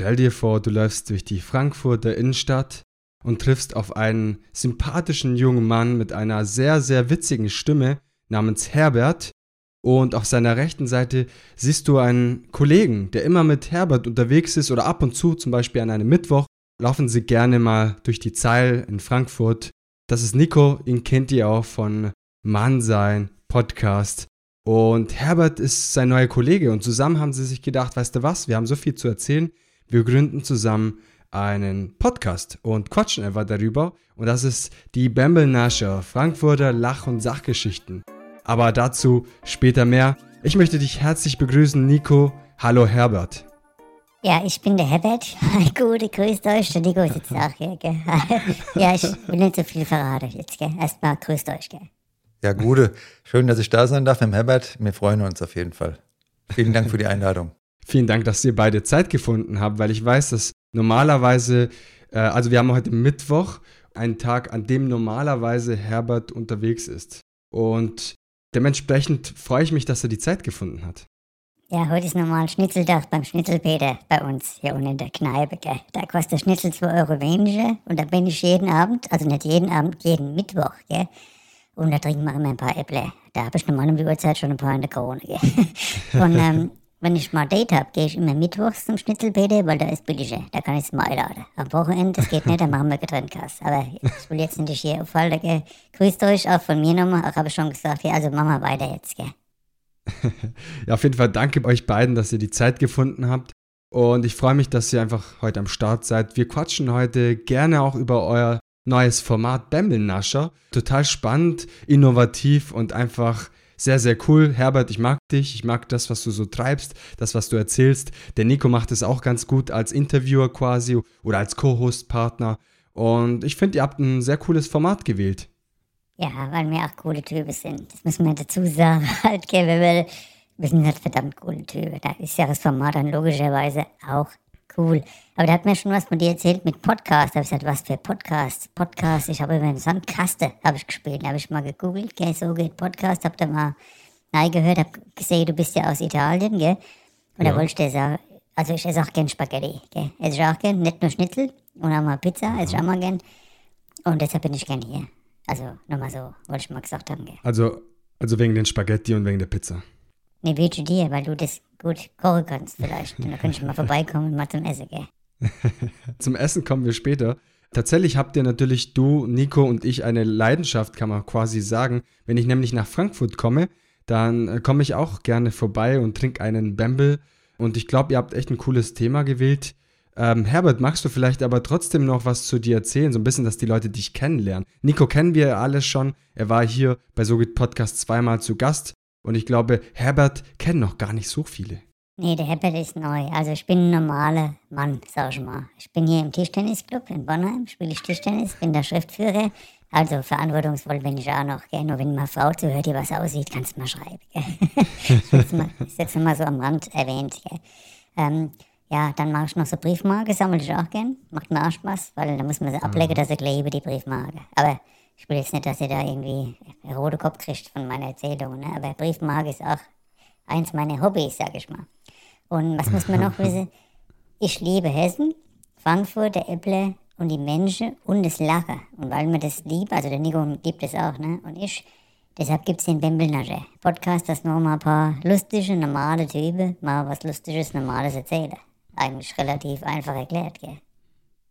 Stell dir vor, du läufst durch die Frankfurter Innenstadt und triffst auf einen sympathischen jungen Mann mit einer sehr, sehr witzigen Stimme namens Herbert. Und auf seiner rechten Seite siehst du einen Kollegen, der immer mit Herbert unterwegs ist oder ab und zu, zum Beispiel an einem Mittwoch, laufen sie gerne mal durch die Zeil in Frankfurt. Das ist Nico, ihn kennt ihr auch von Mannsein Podcast. Und Herbert ist sein neuer Kollege und zusammen haben sie sich gedacht, weißt du was, wir haben so viel zu erzählen, wir gründen zusammen einen Podcast und quatschen einfach darüber. Und das ist die Bamble Nascher, Frankfurter Lach- und Sachgeschichten. Aber dazu später mehr. Ich möchte dich herzlich begrüßen, Nico. Hallo Herbert. Ja, ich bin der Herbert. Gute, grüßt euch. Der Nico ist jetzt auch hier, gell? ja, ich will nicht so viel verraten jetzt, gell? Erstmal grüßt euch, gell? Ja, Gute. Schön, dass ich da sein darf mit dem Herbert. Wir freuen uns auf jeden Fall. Vielen Dank für die Einladung. Vielen Dank, dass ihr beide Zeit gefunden habt, weil ich weiß, dass normalerweise, äh, also wir haben heute Mittwoch, einen Tag, an dem normalerweise Herbert unterwegs ist. Und dementsprechend freue ich mich, dass er die Zeit gefunden hat. Ja, heute ist normal Schnitzeldach beim Schnitzelpeter bei uns hier unten in der Kneipe. Gell. Da kostet Schnitzel 2 Euro weniger und da bin ich jeden Abend, also nicht jeden Abend, jeden Mittwoch. Gell. Und da trinken wir immer ein paar Äpfel. Da habe ich normal um die Uhrzeit schon ein paar in der Krone. Gell. Und ähm, wenn ich mal Date habe, gehe ich immer mittwochs zum Schnitzelpeter, weil da ist billiger. Da kann ich es mal einladen. Am Wochenende, das geht nicht, dann machen wir getrennt Kass. Aber ich will jetzt nicht hier auffallen. Gell. Grüßt euch auch von mir nochmal. Auch habe ich schon gesagt, ja, also machen wir weiter jetzt. Gell. ja, auf jeden Fall danke euch beiden, dass ihr die Zeit gefunden habt. Und ich freue mich, dass ihr einfach heute am Start seid. Wir quatschen heute gerne auch über euer neues Format Bamble-Nascher. Total spannend, innovativ und einfach sehr, sehr cool. Herbert, ich mag dich. Ich mag das, was du so treibst, das, was du erzählst. Der Nico macht es auch ganz gut als Interviewer quasi oder als Co-Host-Partner. Und ich finde, ihr habt ein sehr cooles Format gewählt. Ja, weil wir auch coole Typen sind. Das müssen wir dazu sagen. Halt, gell, wir, wir sind halt verdammt coole Typen. Da ist ja das Format dann logischerweise auch cool. Aber da hat mir schon was von dir erzählt mit Podcast. Da habe ich gesagt, was für Podcast? Podcast, ich habe über den Sandkasten habe ich gespielt. Da habe ich mal gegoogelt, gell, so geht Podcast. Habe da mal reingehört, habe gesehen, du bist ja aus Italien, gell. Und ja. da wollte ich dir sagen, also ich esse auch gern Spaghetti, gell. Esse ich auch gern, nicht nur Schnitzel und auch mal Pizza, esse ich auch mal gern. Und deshalb bin ich gern hier. Also, nochmal so, wollte ich mal gesagt haben, gell. Also, also wegen den Spaghetti und wegen der Pizza. Nee, wünsche dir, weil du das gut kochen kannst vielleicht. Und da könnte ich mal vorbeikommen und mal zum Essen, gell. zum Essen kommen wir später. Tatsächlich habt ihr natürlich, du, Nico und ich, eine Leidenschaft, kann man quasi sagen. Wenn ich nämlich nach Frankfurt komme, dann äh, komme ich auch gerne vorbei und trinke einen Bamble. Und ich glaube, ihr habt echt ein cooles Thema gewählt. Ähm, Herbert, magst du vielleicht aber trotzdem noch was zu dir erzählen? So ein bisschen, dass die Leute dich kennenlernen. Nico kennen wir alles schon. Er war hier bei Sogit Podcast zweimal zu Gast. Und ich glaube, Herbert kennen noch gar nicht so viele. Nee, der Herbert ist neu. Also ich bin ein normaler Mann, sag ich mal. Ich bin hier im Tischtennisclub in Bonheim, spiele ich Tischtennis, bin der Schriftführer. Also verantwortungsvoll bin ich auch noch. Gell? Nur wenn mal Frau zuhört, die was aussieht, kannst du mal schreiben. ich ist jetzt mal so am Rand erwähnt. Ähm, ja, dann mache ich noch so Briefmarke, sammle ich auch gern. Macht mir auch Spaß, weil da muss man sie ablegen, dass ich lebe, die Briefmarke. Aber ich will jetzt nicht, dass ihr da irgendwie roten Kopf kriegt von meiner Erzählung, ne? aber Briefmarke ist auch eins meiner Hobbys, sag ich mal. Und was muss man noch wissen? Ich liebe Hessen, Frankfurt, der Äpple und die Menschen und das Lachen. Und weil mir das liebt, also der Nico liebt es auch, ne? Und ich, deshalb gibt es den Bembelnasche. Podcast, das noch mal ein paar lustige, normale Typen mal was Lustiges, Normales erzählen eigentlich relativ einfach erklärt, gell?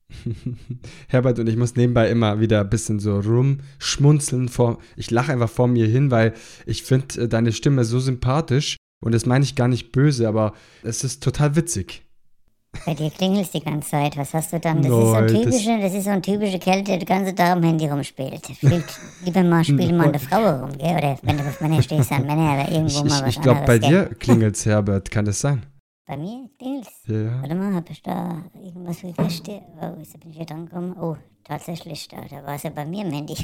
Herbert und ich muss nebenbei immer wieder ein bisschen so rumschmunzeln. Vor, ich lache einfach vor mir hin, weil ich finde äh, deine Stimme so sympathisch und das meine ich gar nicht böse, aber es ist total witzig. Bei dir klingelt es die ganze Zeit. Was hast du dann? Das, no, ist, so ein typische, das, das ist so ein typischer Kerl, der den ganzen Tag am Handy rumspielt. Spielt, lieber mal spiel mal eine Frau rum, gell? Oder wenn du auf Männer stehst, an Männer, aber irgendwo ich, mal was Ich glaube, bei dir klingelt es, Herbert. Kann das sein? Bei mir klingelt's. Ja. Warte mal, hab ich da irgendwas vergessen? Oh, jetzt bin ich hier dran gekommen. Oh, tatsächlich, da, da war es ja bei mir im Handy.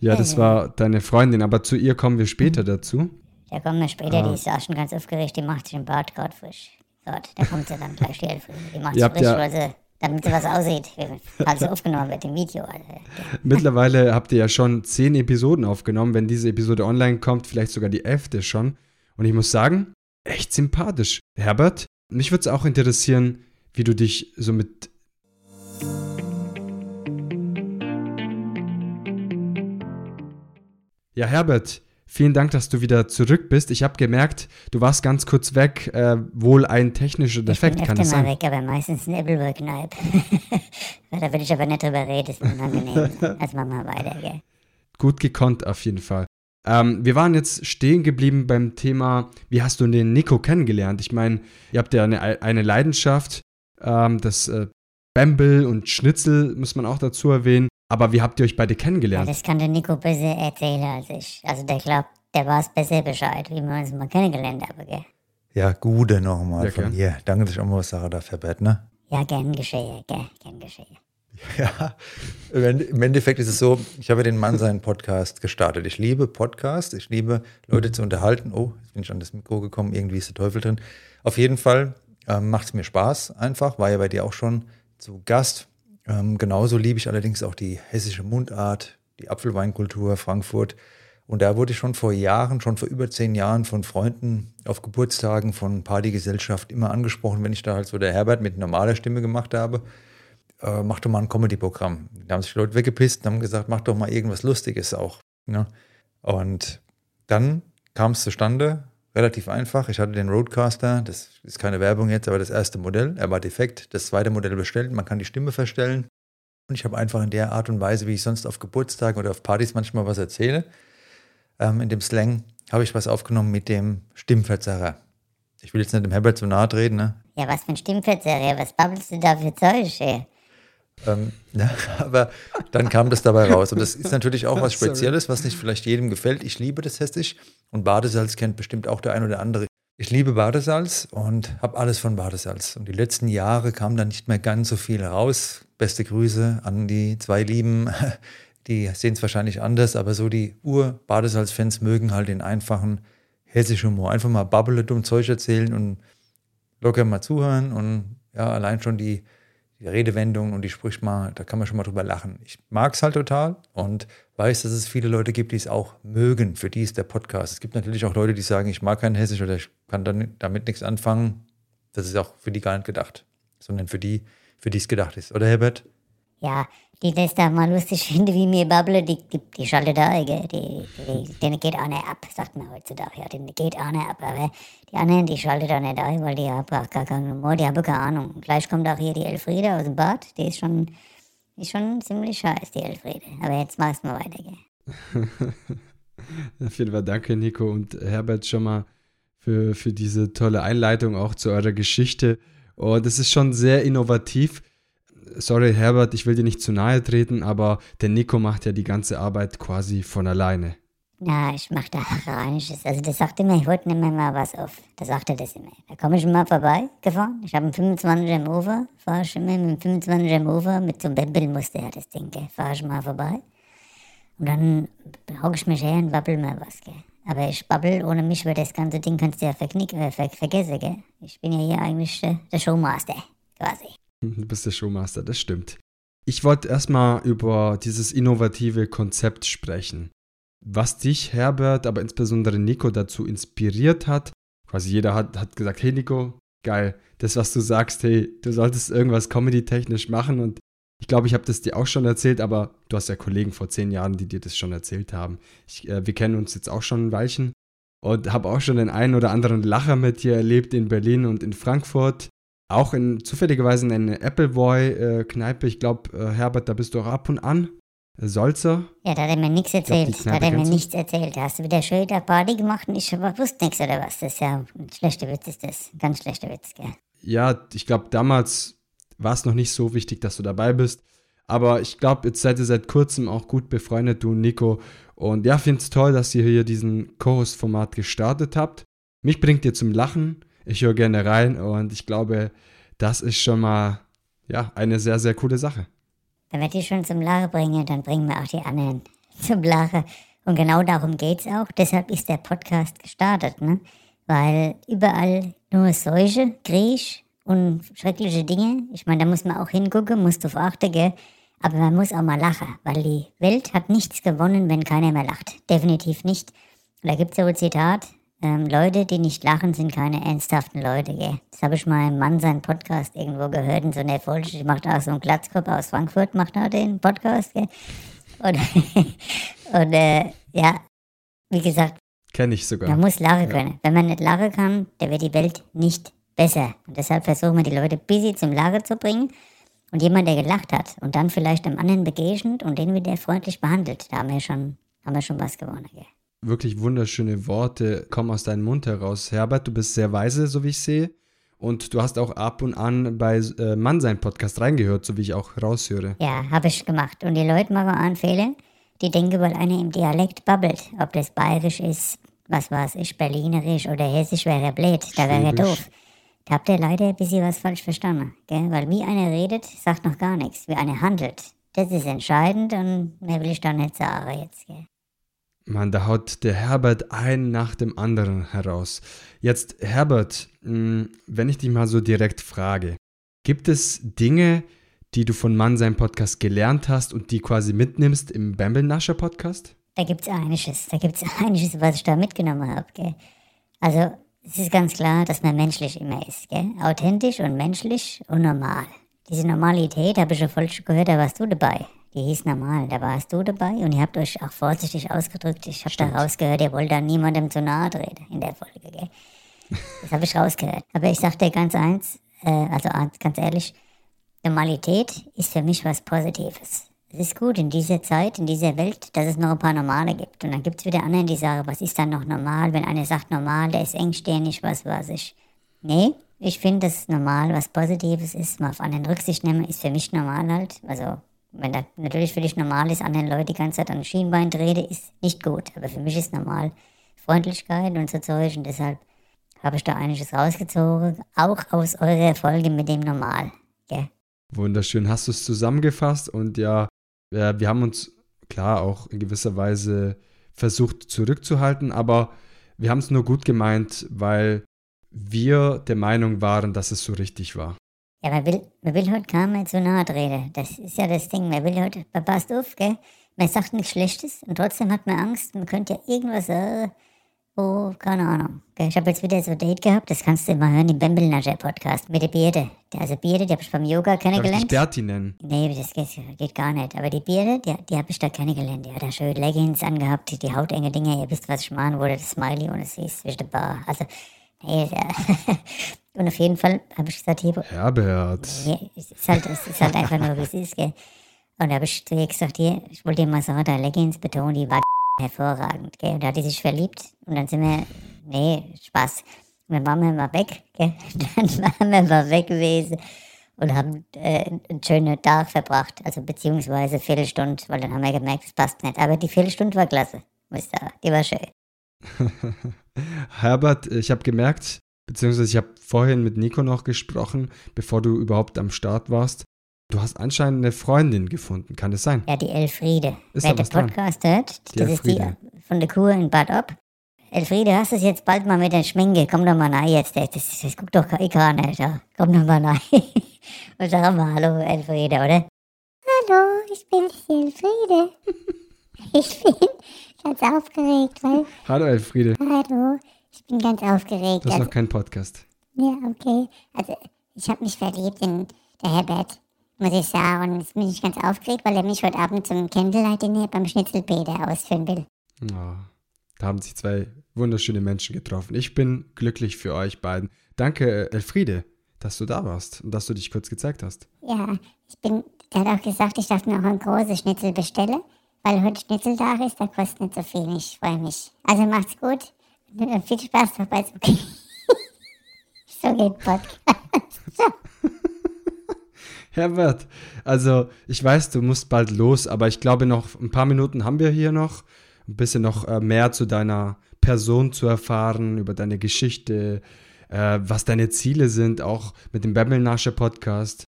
Ja, das war deine Freundin, aber zu ihr kommen wir später dazu. Da kommen wir später, ah. die ist auch schon ganz aufgeregt, die macht sich im Bad gerade frisch. Dort, da kommt sie dann gleich die. Die macht sich frisch, ja weil sie, damit sie was aussieht, als sie aufgenommen wird im Video. Also, Mittlerweile habt ihr ja schon zehn Episoden aufgenommen, wenn diese Episode online kommt, vielleicht sogar die elfte schon. Und ich muss sagen, echt sympathisch. Herbert, mich würde es auch interessieren, wie du dich so mit Ja, Herbert, vielen Dank, dass du wieder zurück bist. Ich habe gemerkt, du warst ganz kurz weg. Äh, wohl ein technischer Defekt, ich bin kann öfter es mal sein? weg, aber meistens ein Applework-Kneip. da will ich aber nicht drüber reden, ist unangenehm. Machen wir weiter, gell? Gut gekonnt auf jeden Fall. Ähm, wir waren jetzt stehen geblieben beim Thema, wie hast du den Nico kennengelernt? Ich meine, ihr habt ja eine, eine Leidenschaft, ähm, das äh, Bamble und Schnitzel muss man auch dazu erwähnen. Aber wie habt ihr euch beide Ja, kennengelernt? das kann der Nico besser erzählen als ich. Also der glaubt, der weiß besser Bescheid, wie wir uns mal kennengelernt haben, gell? Ja, Gude nochmal Ja, von gern. dir. Danke, dass ich auch mal was sage da, Herbert, ne? Ja, gern geschehen, gell? Gern geschehen. Ja, im Ende- im Endeffekt ist es so, ich habe den Mann seinen Podcast gestartet. Ich liebe Podcast, ich liebe Leute zu unterhalten. Oh, jetzt bin ich an das Mikro gekommen, irgendwie ist der Teufel drin. Auf jeden Fall ähm, macht es mir Spaß einfach, war ja bei dir auch schon zu Gast. Ähm, genauso liebe ich allerdings auch die hessische Mundart, die Apfelweinkultur Frankfurt. Und da wurde ich schon vor Jahren, schon vor über zehn Jahren von Freunden auf Geburtstagen von Partygesellschaft immer angesprochen, wenn ich da halt so der Herbert mit normaler Stimme gemacht habe äh, mach doch mal ein Comedy-Programm. Da haben sich Leute weggepisst und haben gesagt, mach doch mal irgendwas Lustiges auch. Ne? Und dann kam es zustande, relativ einfach. Ich hatte den Roadcaster, das ist keine Werbung jetzt, aber das erste Modell, er war defekt. Das zweite Modell bestellt, man kann die Stimme verstellen. Und ich habe einfach in der Art und Weise, wie ich sonst auf Geburtstagen oder auf Partys manchmal was erzähle, ähm, in dem Slang, habe ich was aufgenommen mit dem Stimmverzerrer. Ich will jetzt nicht dem Herbert zu nahe treten, ne? Ja, was für ein Stimmverzerrer, was babbelst du da für Zeug, ey? Ähm, ja, aber dann kam das dabei raus. Und das ist natürlich auch was Sorry. Spezielles, was nicht vielleicht jedem gefällt. Ich liebe das Hessisch und Badesalz kennt bestimmt auch der ein oder andere. Ich liebe Badesalz und habe alles von Badesalz. Und die letzten Jahre kam dann nicht mehr ganz so viel raus. Beste Grüße an die zwei Lieben. Die sehen es wahrscheinlich anders, aber so die Ur-Badesalz-Fans mögen halt den einfachen hessischen Humor. Einfach mal babbele, dumm Zeug erzählen und locker mal zuhören und ja, allein schon die, die Redewendung und die Sprüche mal, da kann man schon mal drüber lachen. Ich mag es halt total und weiß, dass es viele Leute gibt, die es auch mögen. Für die ist der Podcast. Es gibt natürlich auch Leute, die sagen, ich mag kein Hessisch oder ich kann dann damit nichts anfangen. Das ist auch für die gar nicht gedacht, sondern für die, für die es gedacht ist. Oder Herbert? Ja, die das da mal lustig finden, wie mir babble, die, die, die schaltet da, gell? Die, die, denen geht einer ab, sagt man heutzutage. Ja, denen geht einer ab, aber die anderen, die schaltet da nicht ein, weil die haben gar gar keinen Humor, die haben keine Ahnung. Gleich kommt auch hier die Elfriede aus dem Bad, die ist schon, ist schon ziemlich scheiß, die Elfriede. Aber jetzt machst du mal weiter, gell? Auf jeden Fall danke, Nico und Herbert, schon mal für, für diese tolle Einleitung auch zu eurer Geschichte. Und das ist schon sehr innovativ. Sorry, Herbert, ich will dir nicht zu nahe treten, aber der Nico macht ja die ganze Arbeit quasi von alleine. Na, ich mach da Rheinisches. Also das sagt immer, ich wollte nicht mehr mal was auf. Da sagt er das immer. Da komme ich mal vorbei gefahren. Ich habe einen 25er im Ufer, fahre ich immer mit dem 25er im mit so einem Bämbelmuster, ja, das Ding, gell. Fahre ich mal vorbei. Und dann hocke ich mich her und babbel mal was, gell. Aber ich babbel, ohne mich wird das ganze Ding kannst du ja verknick, äh, ver vergessen, gell. Ich bin ja hier eigentlich äh, der Showmaster, quasi. Du bist der Showmaster, das stimmt. Ich wollte erstmal über dieses innovative Konzept sprechen. Was dich, Herbert, aber insbesondere Nico dazu inspiriert hat. Quasi jeder hat, hat gesagt, hey Nico, geil, das, was du sagst, hey, du solltest irgendwas comedy-technisch machen. Und ich glaube, ich habe das dir auch schon erzählt, aber du hast ja Kollegen vor zehn Jahren, die dir das schon erzählt haben. Ich, äh, wir kennen uns jetzt auch schon ein Weilchen und habe auch schon den einen oder anderen Lacher mit dir erlebt in Berlin und in Frankfurt. Auch in zufälligerweise in einer Appleboy-Kneipe. ich glaube, äh, Herbert, da bist du auch ab und an. Äh, Solzer. Ja, da hat er mir nichts glaub, erzählt. Da hat er mir nichts erzählt. Da hast du wieder schön da Party gemacht und ich wusste nichts oder was. Das ist ja ein schlechter Witz, ist das. Ganz schlechter Witz, gell. Ja, ich glaube, damals war es noch nicht so wichtig, dass du dabei bist. Aber ich glaube, jetzt seid ihr seit kurzem auch gut befreundet, du und Nico. Und ja, finde es toll, dass ihr hier diesen Co-Host-Format gestartet habt. Mich bringt ihr zum Lachen. Ich höre gerne rein und ich glaube, das ist schon mal ja, eine sehr, sehr coole Sache. Wenn wir die schon zum Lachen bringen, dann bringen wir auch die anderen zum Lachen. Und genau darum geht's auch. Deshalb ist der Podcast gestartet, ne? Weil überall nur Seuche, Griech und schreckliche Dinge. Ich meine, da muss man auch hingucken, muss drauf achten, gell? Aber man muss auch mal lachen, weil die Welt hat nichts gewonnen, wenn keiner mehr lacht. Definitiv nicht. Und da gibt's ja wohl Zitat, ähm, Leute, die nicht lachen, sind keine ernsthaften Leute, gell? Das habe ich mal im Mann seinen Podcast irgendwo gehört in so einer Folge. Die macht auch so einen Glatzkopf aus Frankfurt, macht auch den Podcast, gell? Und, und äh, ja, wie gesagt, Kenne ich sogar. man muss lachen können. Wenn man nicht lachen kann, dann wird die Welt nicht besser. Und deshalb versuchen wir die Leute busy zum Lachen zu bringen. Und jemand, der gelacht hat und dann vielleicht einem anderen begegnet und den wieder freundlich behandelt, da haben wir schon, haben wir schon was gewonnen. Gell? Wirklich wunderschöne Worte kommen aus deinem Mund heraus. Herbert, du bist sehr weise, so wie ich sehe. Und du hast auch ab und an bei äh, Mann sein Podcast reingehört, so wie ich auch raushöre. Ja, habe ich gemacht. Und die Leute machen Fehler. Die denken, weil einer im Dialekt babbelt, ob das bayerisch ist, was weiß ich, berlinerisch oder hessisch, wäre er blöd, da wäre er doof. Da habt ihr leider ein bisschen was falsch verstanden. Gell? Weil wie einer redet, sagt noch gar nichts. Wie einer handelt, das ist entscheidend und mehr will ich da nicht sagen jetzt. Gell? Mann, da haut der Herbert einen nach dem anderen heraus. Jetzt, Herbert, mh, wenn ich dich mal so direkt frage, gibt es Dinge, die du von Mann sein Podcast gelernt hast und die quasi mitnimmst im Bambelnascher Podcast? Da gibt's einiges. Da gibt's einiges, was ich da mitgenommen habe. Gell? Also, es ist ganz klar, dass man menschlich immer ist. Gell? Authentisch und menschlich und normal. Diese Normalität habe ich ja voll schon gehört, da warst du dabei. Die hieß normal, da warst du dabei und ihr habt euch auch vorsichtig ausgedrückt. Ich habe da rausgehört, ihr wollt da niemandem zu nahe treten in der Folge. Gell? Das habe ich rausgehört. Aber ich sag dir ganz eins, äh, also ganz ehrlich, Normalität ist für mich was Positives. Es ist gut in dieser Zeit, in dieser Welt, dass es noch ein paar Normale gibt. Und dann gibt es wieder andere, die sagen, was ist dann noch normal? Wenn einer sagt normal, der ist engstirnig, was weiß ich. Nee, ich finde, dass normal was Positives ist, mal auf anderen Rücksicht nehmen, ist für mich normal halt. Also, wenn das natürlich für dich normal ist, anderen Leute die ganze Zeit an den Schienbein trete, ist nicht gut. Aber für mich ist normal Freundlichkeit und so Zeug und deshalb habe ich da einiges rausgezogen, auch aus eurer Folge mit dem Normal. Gell? Wunderschön, hast du es zusammengefasst und ja, wir haben uns klar auch in gewisser Weise versucht zurückzuhalten, aber wir haben es nur gut gemeint, weil wir der Meinung waren, dass es so richtig war. Ja, man will, man will heute kaum mehr zu nahe treten. Das ist ja das Ding. Man will heute, man passt auf, gell? Man sagt nichts Schlechtes und trotzdem hat man Angst. Man könnte ja irgendwas sagen, oh, keine Ahnung. Gell? Ich habe jetzt wieder so ein Date gehabt, das kannst du mal hören im Bembelnascher Podcast mit der Birde. Der- Also Birde, die habe ich beim Yoga Darf ich kennengelernt. Berti nennen? Nee, das geht, geht gar nicht. Aber die Birde, die, die habe ich da kennengelernt. Die hat da schön Leggings angehabt, die, die hautenge Dinge. Ihr wisst, was ich meine, wo das Smiley und es ist zwischen der Bar. Also, nee. Und auf jeden Fall habe ich gesagt, hier, Herbert. ja, es ist halt, es ist halt einfach nur, wie es ist, gell. Und da habe ich zu ihr gesagt, hier, ich wollte dir mal sagen, da Leggings betonen, die war hervorragend, gell. Und da hat die sich verliebt und dann sind wir, nee, Spaß. Und dann waren wir mal weg, gell. Dann waren wir mal weg gewesen und haben äh, einen schönen Tag verbracht, also beziehungsweise Viertelstunde, weil dann haben wir gemerkt, es passt nicht. Aber die Viertelstunde war klasse, muss ich sagen, die war schön. Herbert, ich habe gemerkt, beziehungsweise ich habe vorhin mit Nico noch gesprochen, bevor du überhaupt am Start warst. Du hast anscheinend eine Freundin gefunden, kann es sein? Ja, die Elfriede. Ist Wer da den was dran? Podcast hört, Die das ist die Elfriede. von der Kur in Bad Ob. Elfriede, hast du es jetzt bald mal mit der Schminke? Komm doch mal rein jetzt. Das, das, das guckt doch keiner. Da. Komm doch mal rein. Und sag mal Hallo, Elfriede, oder? Hallo, ich bin die Elfriede. Ich bin ganz aufgeregt, weil, Hallo Elfriede, hallo, ich bin ganz aufgeregt. das ist Also, noch kein Podcast. ja, okay. Also, ich habe mich verliebt in der Herbert, muss ich sagen. Und jetzt bin ich ganz aufgeregt, weil er mich heute Abend zum Candlelight-Dinner beim Schnitzelpeter ausführen will. Oh, da haben sich zwei wunderschöne Menschen getroffen. Ich bin glücklich für euch beiden. Danke, Elfriede, dass du da warst und dass du dich kurz gezeigt hast. Ja, ich bin, der hat auch gesagt, ich darf mir auch ein großes Schnitzel bestellen, weil heute Schnitzeltag ist, da kostet nicht so viel. Ich freue mich. Also macht's gut. Viel Spaß dabei. Okay. so geht Podcast. Herbert, also ich weiß, du musst bald los, aber ich glaube noch ein paar Minuten haben wir hier noch. Ein bisschen noch äh, mehr zu deiner Person zu erfahren, über deine Geschichte, äh, was deine Ziele sind, auch mit dem Bembelnasche Podcast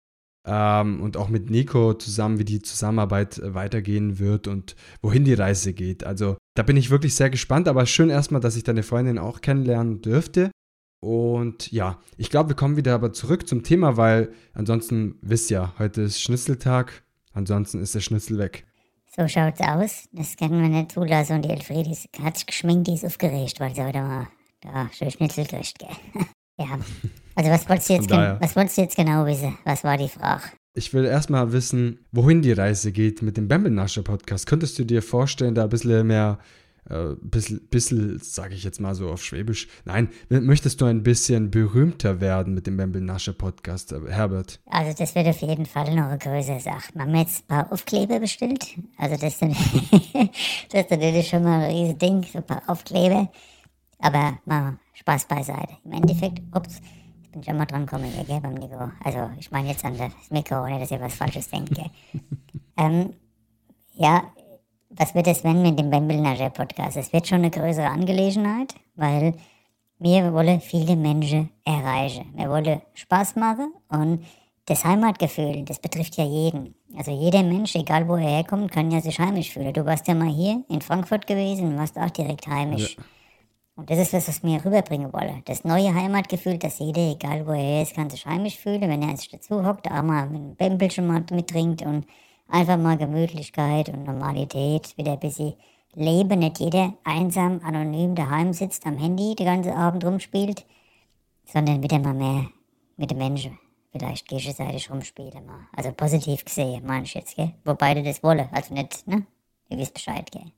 ähm, und auch mit Nico zusammen, wie die Zusammenarbeit äh, weitergehen wird und wohin die Reise geht. Also da bin ich wirklich sehr gespannt, aber schön erstmal, dass ich deine Freundin auch kennenlernen dürfte. Und ja, ich glaube, wir kommen wieder aber zurück zum Thema, weil ansonsten wisst ihr, heute ist Schnitzeltag, ansonsten ist der Schnitzel weg. So schaut's aus. Das können wir nicht zulassen. Und die Elfriede ist- sich geschminkt, die ist aufgeregt, weil sie heute mal da schön Schnitzel kriegt, gell. ja. Also was wolltest du jetzt, was wolltest du jetzt genau wissen? Was war die Frage? Ich will erstmal wissen, wohin die Reise geht mit dem Bambelnascher Podcast. Könntest du dir vorstellen, da ein bisschen mehr, äh, bisschen, sage ich jetzt mal so auf Schwäbisch, nein, möchtest du ein bisschen berühmter werden mit dem Bambelnascher Podcast, äh, Herbert? Also das wird auf jeden Fall noch eine größere Sache. Wir haben jetzt ein paar Aufkleber bestellt. Also das dann, das ist natürlich schon mal ein riesiges Ding, so ein paar Aufkleber. Aber mal Spaß beiseite. Im Endeffekt, ups, bin schon mal dran gekommen, hier, gell, beim Mikro. Also ich meine jetzt an das Mikro, ohne dass ihr was Falsches denkt, gell. ähm, ja, was wird es wenn mit dem Bambelnascher Podcast? Es wird schon eine größere Angelegenheit, weil wir wollen viele Menschen erreichen. Wir wollen Spaß machen und das Heimatgefühl, das betrifft ja jeden. Also jeder Mensch, egal wo er herkommt, kann ja sich heimisch fühlen. Du warst ja mal hier in Frankfurt gewesen und warst auch direkt heimisch. Und das ist was, was wir rüberbringen wollen. Das neue Heimatgefühl, dass jeder, egal wo er ist, kann sich heimisch fühlen, wenn er sich dazu hockt, auch mal ein Bämbelchen mal mittrinkt und einfach mal Gemütlichkeit und Normalität, wieder ein bisschen Leben, nicht jeder einsam, anonym daheim sitzt, am Handy den ganzen Abend rumspielt, sondern wieder mal mehr mit den Menschen vielleicht gegenseitig rumspielen mal. Also positiv gesehen, meine ich jetzt, gell? Wo beide das wollen, also nicht, ne? Ihr wisst Bescheid, gell?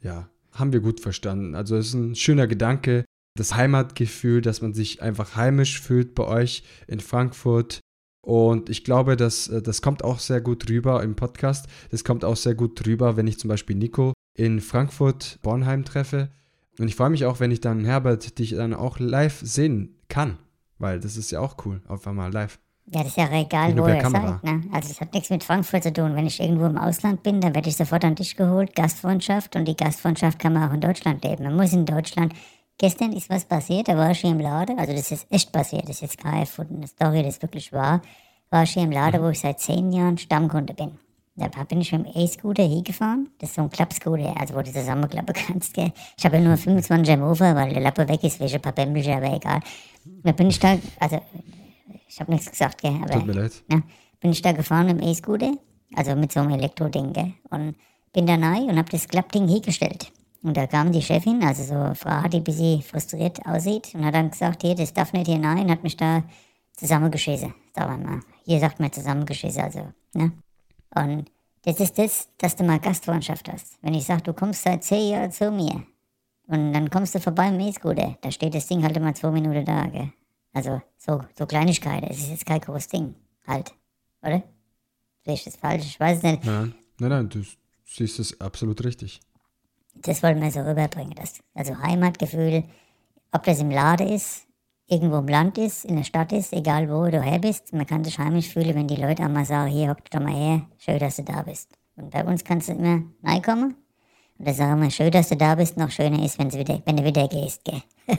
Ja, haben wir gut verstanden. Also es ist ein schöner Gedanke, das Heimatgefühl, dass man sich einfach heimisch fühlt bei euch in Frankfurt. Und ich glaube, dass, äh, das kommt auch sehr gut rüber im Podcast. Das kommt auch sehr gut rüber, wenn ich zum Beispiel Nico in Frankfurt, Bornheim treffe. Und ich freue mich auch, wenn ich dann Herbert dich dann auch live sehen kann. Weil das ist ja auch cool, auf einmal live. Ja, das ist ja egal, wo ihr seid. Ne? Also es hat nichts mit Frankfurt zu tun. Wenn ich irgendwo im Ausland bin, dann werde ich sofort an dich geholt, Gastfreundschaft. Und die Gastfreundschaft kann man auch in Deutschland leben. Man muss in Deutschland... Gestern ist was passiert, da war ich hier im Laden. Also das ist echt passiert, das ist jetzt keine erfundene Story, das ist wirklich wahr. War ich hier im Laden, wo ich seit zehn Jahren Stammkunde bin. Da bin ich mit dem E-Scooter hingefahren. Das ist so ein Klappscooter, also wo du zusammenklappen kannst, gell. Ich habe ja nur 25 am Ufer, weil der Lappe weg ist, welche paar Bämbelchen, aber egal. Da bin ich da, also, ich habe nichts gesagt, gell, aber... Tut mir leid. Ja, bin ich da gefahren mit dem E-Scooter, also mit so einem Elektroding, gell? Und bin da rein und hab das Klappding hingestellt. Und da kam die Chefin, also so Frau, die ein bisschen frustriert aussieht, und hat dann gesagt, hier, das darf nicht hier rein, und hat mich da zusammengeschissen. Sagen wir mal. Hier sagt man zusammengeschissen, also, ne? Und das ist das, dass du mal Gastfreundschaft hast. Wenn ich sag, du kommst seit zehn Jahren zu mir, und dann kommst du vorbei im E-Scooter, da steht das Ding halt immer zwei Minuten da, gell? Also, so, so Kleinigkeiten, es ist jetzt kein großes Ding, halt, oder? Sehe ich das falsch? Ich weiß es nicht. Nein, nein, nein, du siehst es absolut richtig. Das wollen wir so rüberbringen. Das, also Heimatgefühl, ob das im Laden ist, irgendwo im Land ist, in der Stadt ist, egal wo du her bist. Man kann sich heimisch fühlen, wenn die Leute einmal sagen, hier, hock doch mal her, schön, dass du da bist. Und bei uns kannst du immer reinkommen. Und da sagen wir, schön, dass du da bist, noch schöner ist, wenn du wieder, wenn du wieder gehst, gell.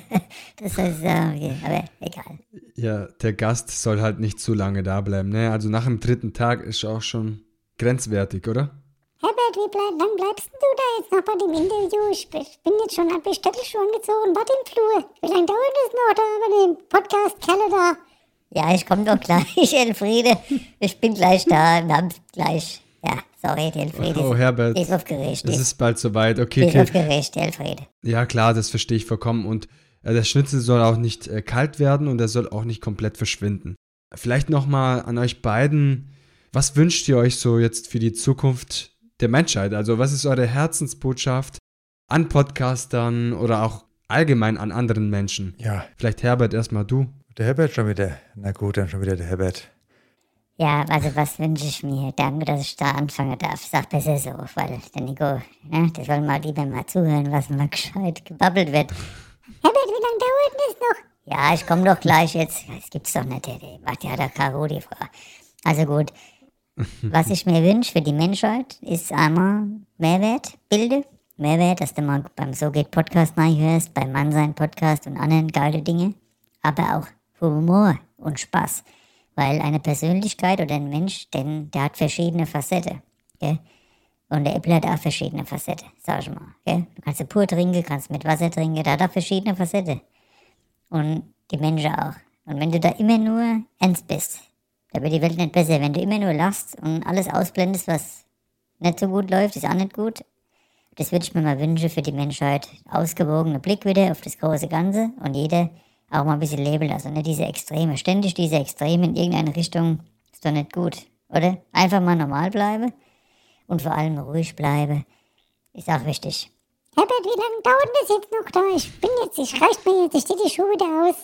das heißt, äh, okay, aber egal. Ja, der Gast soll halt nicht zu lange da bleiben, ne? Also nach dem dritten Tag ist auch schon grenzwertig, oder? Herbert, wie bleib, wann bleibst du da jetzt noch bei dem Interview? Ich bin ich jetzt schon, hab die Stöckelschuhe angezogen, warte im Flur. Wie lange dauert das noch da bei dem Podcast Kerle da? Ja, ich komme doch gleich, Elfriede. Ich bin gleich da, wir haben gleich. Ja, sorry, die Elfriede. Oh, Herbert, ist aufgeregt. Es ist, bald soweit. Okay, ist okay. aufgeregt, die Elfriede. Ja, klar, das verstehe ich vollkommen. Und äh, der Schnitzel soll auch nicht äh, kalt werden und er soll auch nicht komplett verschwinden. Vielleicht nochmal an euch beiden. Was wünscht ihr euch so jetzt für die Zukunft der Menschheit? Also, was ist eure Herzensbotschaft an Podcastern oder auch allgemein an anderen Menschen? Ja, Vielleicht Herbert erstmal du. der Herbert schon wieder. Na gut, dann schon wieder der Herbert. Ja, also was wünsche ich mir? Danke, dass ich da anfangen darf. Sag besser so, weil der Nico, ne, der soll mal lieber mal zuhören, was mal gescheit gebabbelt wird. Herbert, wie lange dauert das noch? Ja, ich komme doch gleich jetzt. Das gibt's doch nicht, der, macht ja da Karo die Frau. Also gut. Was ich mir wünsche für die Menschheit, ist einmal Mehrwert, Bilde. Mehrwert, dass du mal beim So geht Podcast hörst, beim Mannsein Podcast und anderen geile Dinge. Aber auch Humor und Spaß. Weil eine Persönlichkeit oder ein Mensch, denn der hat verschiedene Facetten. Gell? Und der Äpfel hat auch verschiedene Facetten, sag ich mal. Gell? Du kannst pur trinken, kannst mit Wasser trinken, der hat auch verschiedene Facetten und die Menschen auch. Und wenn du da immer nur ernst bist, da wird die Welt nicht besser. Wenn du immer nur lachst und alles ausblendest, was nicht so gut läuft, ist auch nicht gut. Das würde ich mir mal wünschen für die Menschheit. Ausgewogener Blick wieder auf das große Ganze und jeder auch mal ein bisschen leben lassen. Nicht diese Extreme. Ständig diese Extreme in irgendeine Richtung ist doch nicht gut, oder? Einfach mal normal bleiben und vor allem ruhig bleiben. Ist auch wichtig. Herbert, wie lange dauert das jetzt noch da? Ich bin jetzt, ich reicht mir jetzt, ich stehe die Schuhe da aus.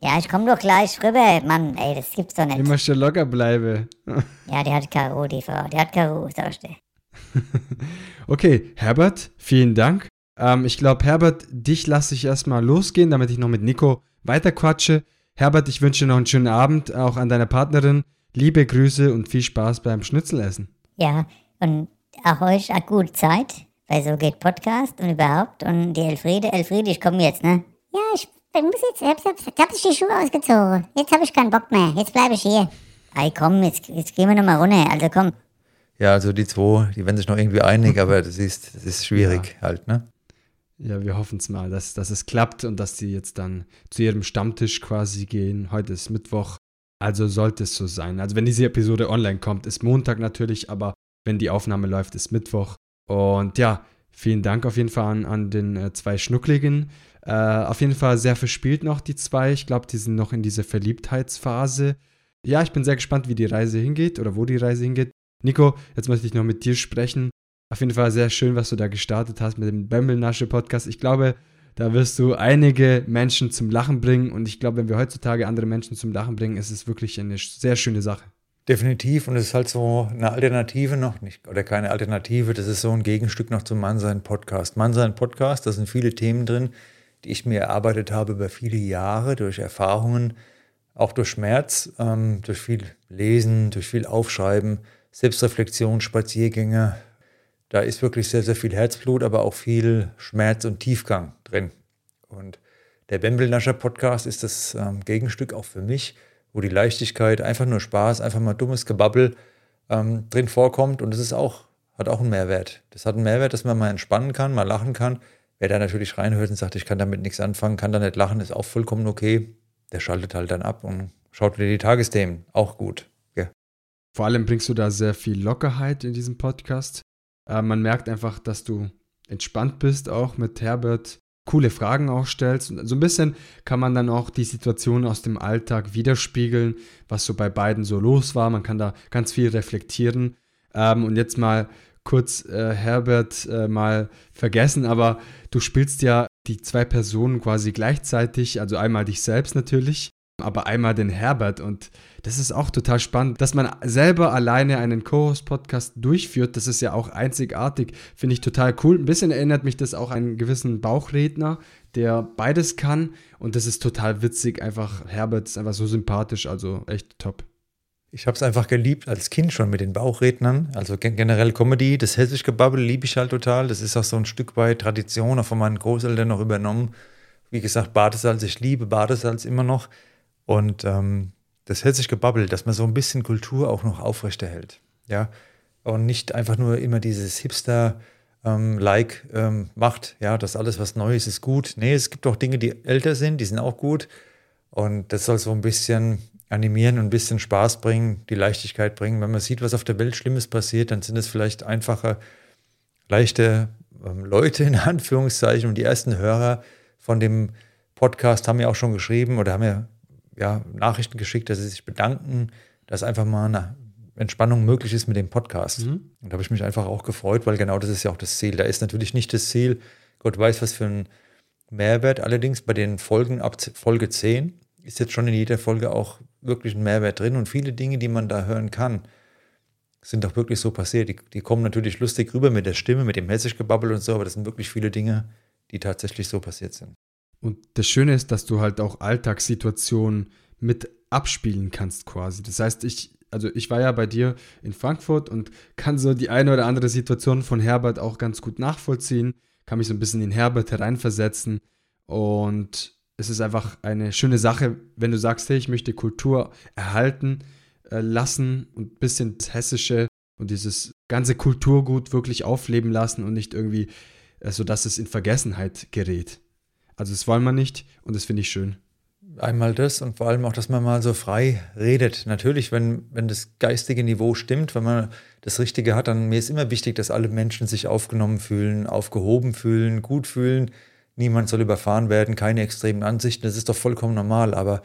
Ja, ich komm doch gleich rüber. Mann, ey, das gibt's doch nicht. Immer schon locker bleibe. Ja, die hat Karo, die Frau. Die hat Karo, sagst du. Okay, Herbert, vielen Dank. Ähm, ich glaube, Herbert, dich lasse ich erstmal losgehen, damit ich noch mit Nico weiterquatsche. Herbert, ich wünsche dir noch einen schönen Abend, auch an deiner Partnerin. Liebe Grüße und viel Spaß beim Schnitzelessen. Ja, und auch euch eine gute Zeit, weil so geht Podcast und überhaupt. Und die Elfriede, Elfriede, ich komme jetzt, ne? Ja, ich bin, muss jetzt, ich hab, hab, hab ich die Schuhe ausgezogen. Jetzt habe ich keinen Bock mehr. Jetzt bleibe ich hier. Ey, komm, jetzt, jetzt gehen wir nochmal runter. Also komm. Ja, also die zwei, die werden sich noch irgendwie einig, aber das ist, das ist schwierig halt, ne? Ja, wir hoffen es mal, dass, dass es klappt und dass die jetzt dann zu ihrem Stammtisch quasi gehen. Heute ist Mittwoch, also sollte es so sein. Also wenn diese Episode online kommt, ist Montag natürlich, aber wenn die Aufnahme läuft, ist Mittwoch. Und ja, vielen Dank auf jeden Fall an, an den äh, zwei Schnuckligen. Äh, auf jeden Fall sehr verspielt noch die zwei. Ich glaube, die sind noch in dieser Verliebtheitsphase. Ja, ich bin sehr gespannt, wie die Reise hingeht oder wo die Reise hingeht. Nico, jetzt möchte ich noch mit dir sprechen. Auf jeden Fall sehr schön, was du da gestartet hast mit dem Bembelnasche-Podcast. Ich glaube, da wirst du einige Menschen zum Lachen bringen. Und ich glaube, wenn wir heutzutage andere Menschen zum Lachen bringen, ist es wirklich eine sehr schöne Sache. Definitiv. Und es ist halt so eine Alternative noch nicht, oder keine Alternative, das ist so ein Gegenstück noch zum Mannsein-Podcast. Mannsein-Podcast, da sind viele Themen drin, die ich mir erarbeitet habe über viele Jahre durch Erfahrungen, auch durch Schmerz, ähm, durch viel Lesen, durch viel Aufschreiben, Selbstreflexion, Spaziergänge. Da ist wirklich sehr, sehr viel Herzblut, aber auch viel Schmerz und Tiefgang drin. Und der Bembelnascher Podcast ist das ähm, Gegenstück auch für mich, wo die Leichtigkeit, einfach nur Spaß, einfach mal dummes Gebabbel ähm, drin vorkommt. Und das ist auch, hat auch einen Mehrwert. Das hat einen Mehrwert, dass man mal entspannen kann, mal lachen kann. Wer da natürlich reinhört und sagt, ich kann damit nichts anfangen, kann da nicht lachen, ist auch vollkommen okay. Der schaltet halt dann ab und schaut wieder die Tagesthemen. Auch gut. Ja. Vor allem bringst du da sehr viel Lockerheit in diesem Podcast. Äh, man merkt einfach, dass du entspannt bist, auch mit Herbert coole Fragen auch stellst. Und so ein bisschen kann man dann auch die Situation aus dem Alltag widerspiegeln, was so bei beiden so los war. Man kann da ganz viel reflektieren. Ähm, und jetzt mal kurz äh, Herbert äh, mal vergessen, aber du spielst ja die zwei Personen quasi gleichzeitig, also einmal dich selbst natürlich, aber einmal den Herbert und das ist auch total spannend, dass man selber alleine einen Co-Host-Podcast durchführt. Das ist ja auch einzigartig, finde ich total cool. Ein bisschen erinnert mich das auch an einen gewissen Bauchredner, der beides kann und das ist total witzig. Einfach Herbert ist einfach so sympathisch, also echt top. Ich habe es einfach geliebt als Kind schon mit den Bauchrednern. Also generell Comedy, das hessische Gebabbel liebe ich halt total. Das ist auch so ein Stück weit Tradition, auch von meinen Großeltern noch übernommen. Wie gesagt, Badesalz, ich liebe Badesalz immer noch. Und ähm, das hessische Gebabbel, dass man so ein bisschen Kultur auch noch aufrechterhält. Ja. Und nicht einfach nur immer dieses Hipster-like ähm, ähm, macht, ja, dass alles, was Neues ist, gut. Nee, es gibt auch Dinge, die älter sind, die sind auch gut. Und das soll so ein bisschen animieren und ein bisschen Spaß bringen, die Leichtigkeit bringen. Wenn man sieht, was auf der Welt Schlimmes passiert, dann sind es vielleicht einfache, leichte ähm, Leute in Anführungszeichen. Und die ersten Hörer von dem Podcast haben ja auch schon geschrieben oder haben ja, ja Nachrichten geschickt, dass sie sich bedanken, dass einfach mal eine Entspannung möglich ist mit dem Podcast. Mhm. Und da habe ich mich einfach auch gefreut, weil genau das ist ja auch das Ziel. Da ist natürlich nicht das Ziel, Gott weiß, was für ein Mehrwert. Allerdings bei den Folgen ab Folge 10 ist jetzt schon in jeder Folge auch wirklich ein Mehrwert drin und viele Dinge, die man da hören kann, sind doch wirklich so passiert. Die, die kommen natürlich lustig rüber mit der Stimme, mit dem Hessisch-Gebabbel und so, aber das sind wirklich viele Dinge, die tatsächlich so passiert sind. Und das Schöne ist, dass du halt auch Alltagssituationen mit abspielen kannst quasi. Das heißt, ich, also ich war ja bei dir in Frankfurt und kann so die eine oder andere Situation von Herbert auch ganz gut nachvollziehen, kann mich so ein bisschen in Herbert hereinversetzen und es ist einfach eine schöne Sache, wenn du sagst, hey, ich möchte Kultur erhalten äh, lassen und ein bisschen das Hessische und dieses ganze Kulturgut wirklich aufleben lassen und nicht irgendwie, äh, so dass es in Vergessenheit gerät. Also das wollen wir nicht und das finde ich schön. Einmal das und vor allem auch, dass man mal so frei redet. Natürlich, wenn, wenn das geistige Niveau stimmt, wenn man das Richtige hat, dann mir ist immer wichtig, dass alle Menschen sich aufgenommen fühlen, aufgehoben fühlen, gut fühlen. Niemand soll überfahren werden, keine extremen Ansichten. Das ist doch vollkommen normal. Aber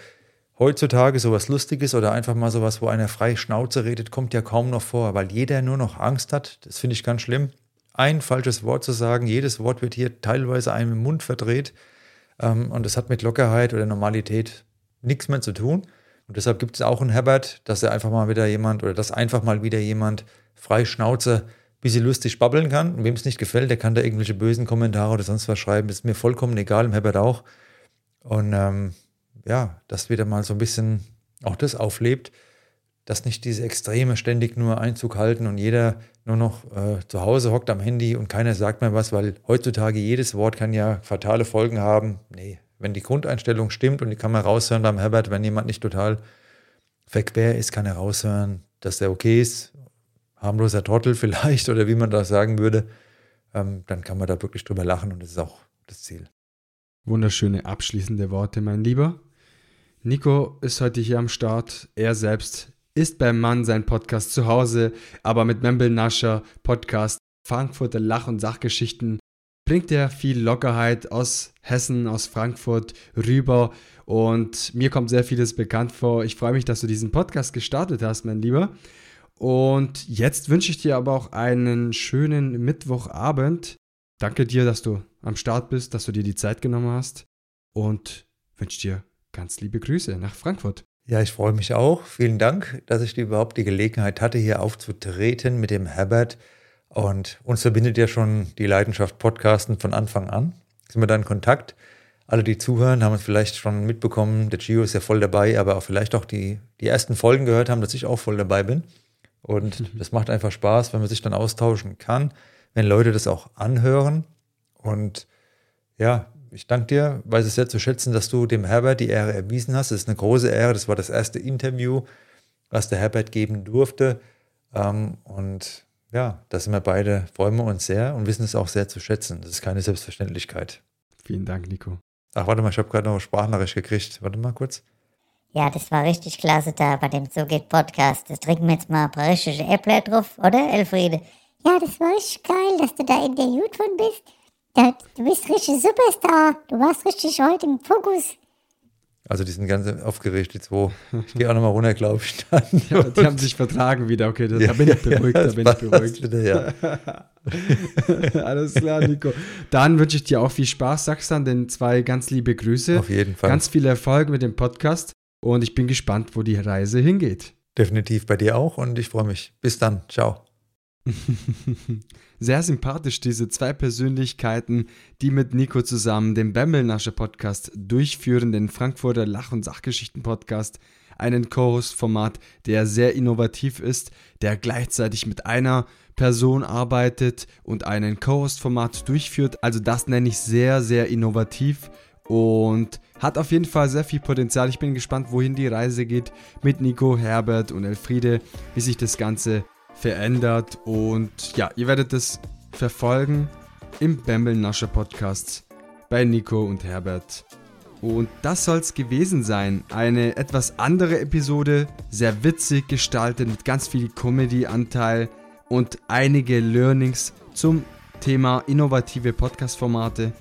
heutzutage sowas Lustiges oder einfach mal sowas, wo einer frei Schnauze redet, kommt ja kaum noch vor, weil jeder nur noch Angst hat. Das finde ich ganz schlimm. Ein falsches Wort zu sagen, jedes Wort wird hier teilweise einem im Mund verdreht. Ähm, und das hat mit Lockerheit oder Normalität nichts mehr zu tun. Und deshalb gibt es auch einen Herbert, dass er einfach mal wieder jemand oder dass einfach mal wieder jemand frei Schnauze ein bisschen lustig babbeln kann. Und wem es nicht gefällt, der kann da irgendwelche bösen Kommentare oder sonst was schreiben. Das ist mir vollkommen egal, im Herbert auch. Und ähm, ja, dass wieder mal so ein bisschen auch das auflebt, dass nicht diese Extreme ständig nur Einzug halten und jeder nur noch äh, zu Hause hockt am Handy und keiner sagt mehr was, weil heutzutage jedes Wort kann ja fatale Folgen haben. Nee, wenn die Grundeinstellung stimmt und die kann man raushören beim Herbert, wenn jemand nicht total verquer ist, kann er raushören, dass der okay ist, harmloser Trottel vielleicht oder wie man das sagen würde, ähm, dann kann man da wirklich drüber lachen und das ist auch das Ziel. Wunderschöne abschließende Worte, mein Lieber. Nico ist heute hier am Start. Er selbst ist beim Mann sein Podcast zu Hause, aber mit Membel Nascher Podcast Frankfurter Lach- und Sachgeschichten bringt er viel Lockerheit aus Hessen, aus Frankfurt rüber und mir kommt sehr vieles bekannt vor. Ich freue mich, dass du diesen Podcast gestartet hast, mein Lieber. Und jetzt wünsche ich dir aber auch einen schönen Mittwochabend. Danke dir, dass du am Start bist, dass du dir die Zeit genommen hast und wünsche dir ganz liebe Grüße nach Frankfurt. Ja, ich freue mich auch. Vielen Dank, dass ich überhaupt die Gelegenheit hatte, hier aufzutreten mit dem Herbert. Und uns verbindet ja schon die Leidenschaft Podcasten von Anfang an. Sind wir da in Kontakt? Alle, die zuhören, haben es vielleicht schon mitbekommen. Der Gio ist ja voll dabei, aber auch vielleicht auch die, die ersten Folgen gehört haben, dass ich auch voll dabei bin. Und mhm. das macht einfach Spaß, wenn man sich dann austauschen kann, wenn Leute das auch anhören. Und ja, ich danke dir, weiß es sehr zu schätzen, dass du dem Herbert die Ehre erwiesen hast. Das ist eine große Ehre. Das war das erste Interview, was der Herbert geben durfte. Ähm, und ja, da sind wir beide, freuen wir uns sehr und wissen es auch sehr zu schätzen. Das ist keine Selbstverständlichkeit. Vielen Dank, Nico. Ach, warte mal, ich habe gerade noch eine Sprachnachricht gekriegt. Warte mal kurz. Ja, das war richtig klasse da bei dem So geht Podcast. Das trinken wir jetzt mal ein paar richtige Äpfel drauf, oder, Elfriede? Ja, das war richtig geil, dass du da in der Jut von bist. Du bist richtig Superstar. Du warst richtig heute im Fokus. Also die sind ganz aufgeregt, die zwei. Ich gehe auch nochmal runter, glaube ich. Dann. Ja, die haben sich vertragen wieder. Okay, da, ja, da bin ich beruhigt, ja, da bin ich beruhigt. Wieder, ja. Alles klar, Nico. Dann wünsche ich dir auch viel Spaß, sagst dann den zwei ganz liebe Grüße. Auf jeden Fall. Ganz viel Erfolg mit dem Podcast und ich bin gespannt, wo die Reise hingeht. Definitiv bei dir auch und ich freue mich. Bis dann. Ciao. Sehr sympathisch, diese zwei Persönlichkeiten, die mit Nico zusammen den Bembelnasche Podcast durchführen, den Frankfurter Lach- und Sachgeschichten-Podcast, einen Co-Host-Format, der sehr innovativ ist, der gleichzeitig mit einer Person arbeitet und einen Co-Host-Format durchführt. Also das nenne ich sehr, sehr innovativ und hat auf jeden Fall sehr viel Potenzial. Ich bin gespannt, wohin die Reise geht mit Nico, Herbert und Elfriede, wie sich das Ganze verändert. Und ja, ihr werdet es verfolgen im Bamble Nascher Podcast bei Nico und Herbert. Und das soll es gewesen sein. Eine etwas andere Episode, sehr witzig gestaltet mit ganz viel Comedy-Anteil und einige Learnings zum Thema innovative Podcast-Formate.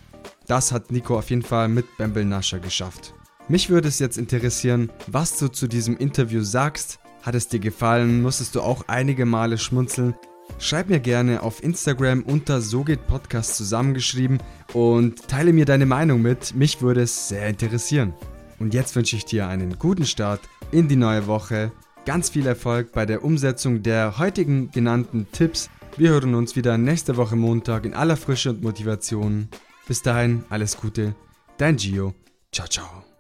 Das hat Nico auf jeden Fall mit Bamble Nascher geschafft. Mich würde es jetzt interessieren, was du zu diesem Interview sagst. Hat es dir gefallen? Musstest du auch einige Male schmunzeln? Schreib mir gerne auf Instagram unter So geht Podcast zusammengeschrieben und teile mir deine Meinung mit. Mich würde es sehr interessieren. Und jetzt wünsche ich dir einen guten Start in die neue Woche. Ganz viel Erfolg bei der Umsetzung der heutigen genannten Tipps. Wir hören uns wieder nächste Woche Montag in aller Frische und Motivation. Bis dahin, alles Gute. Dein Gio. Ciao, ciao.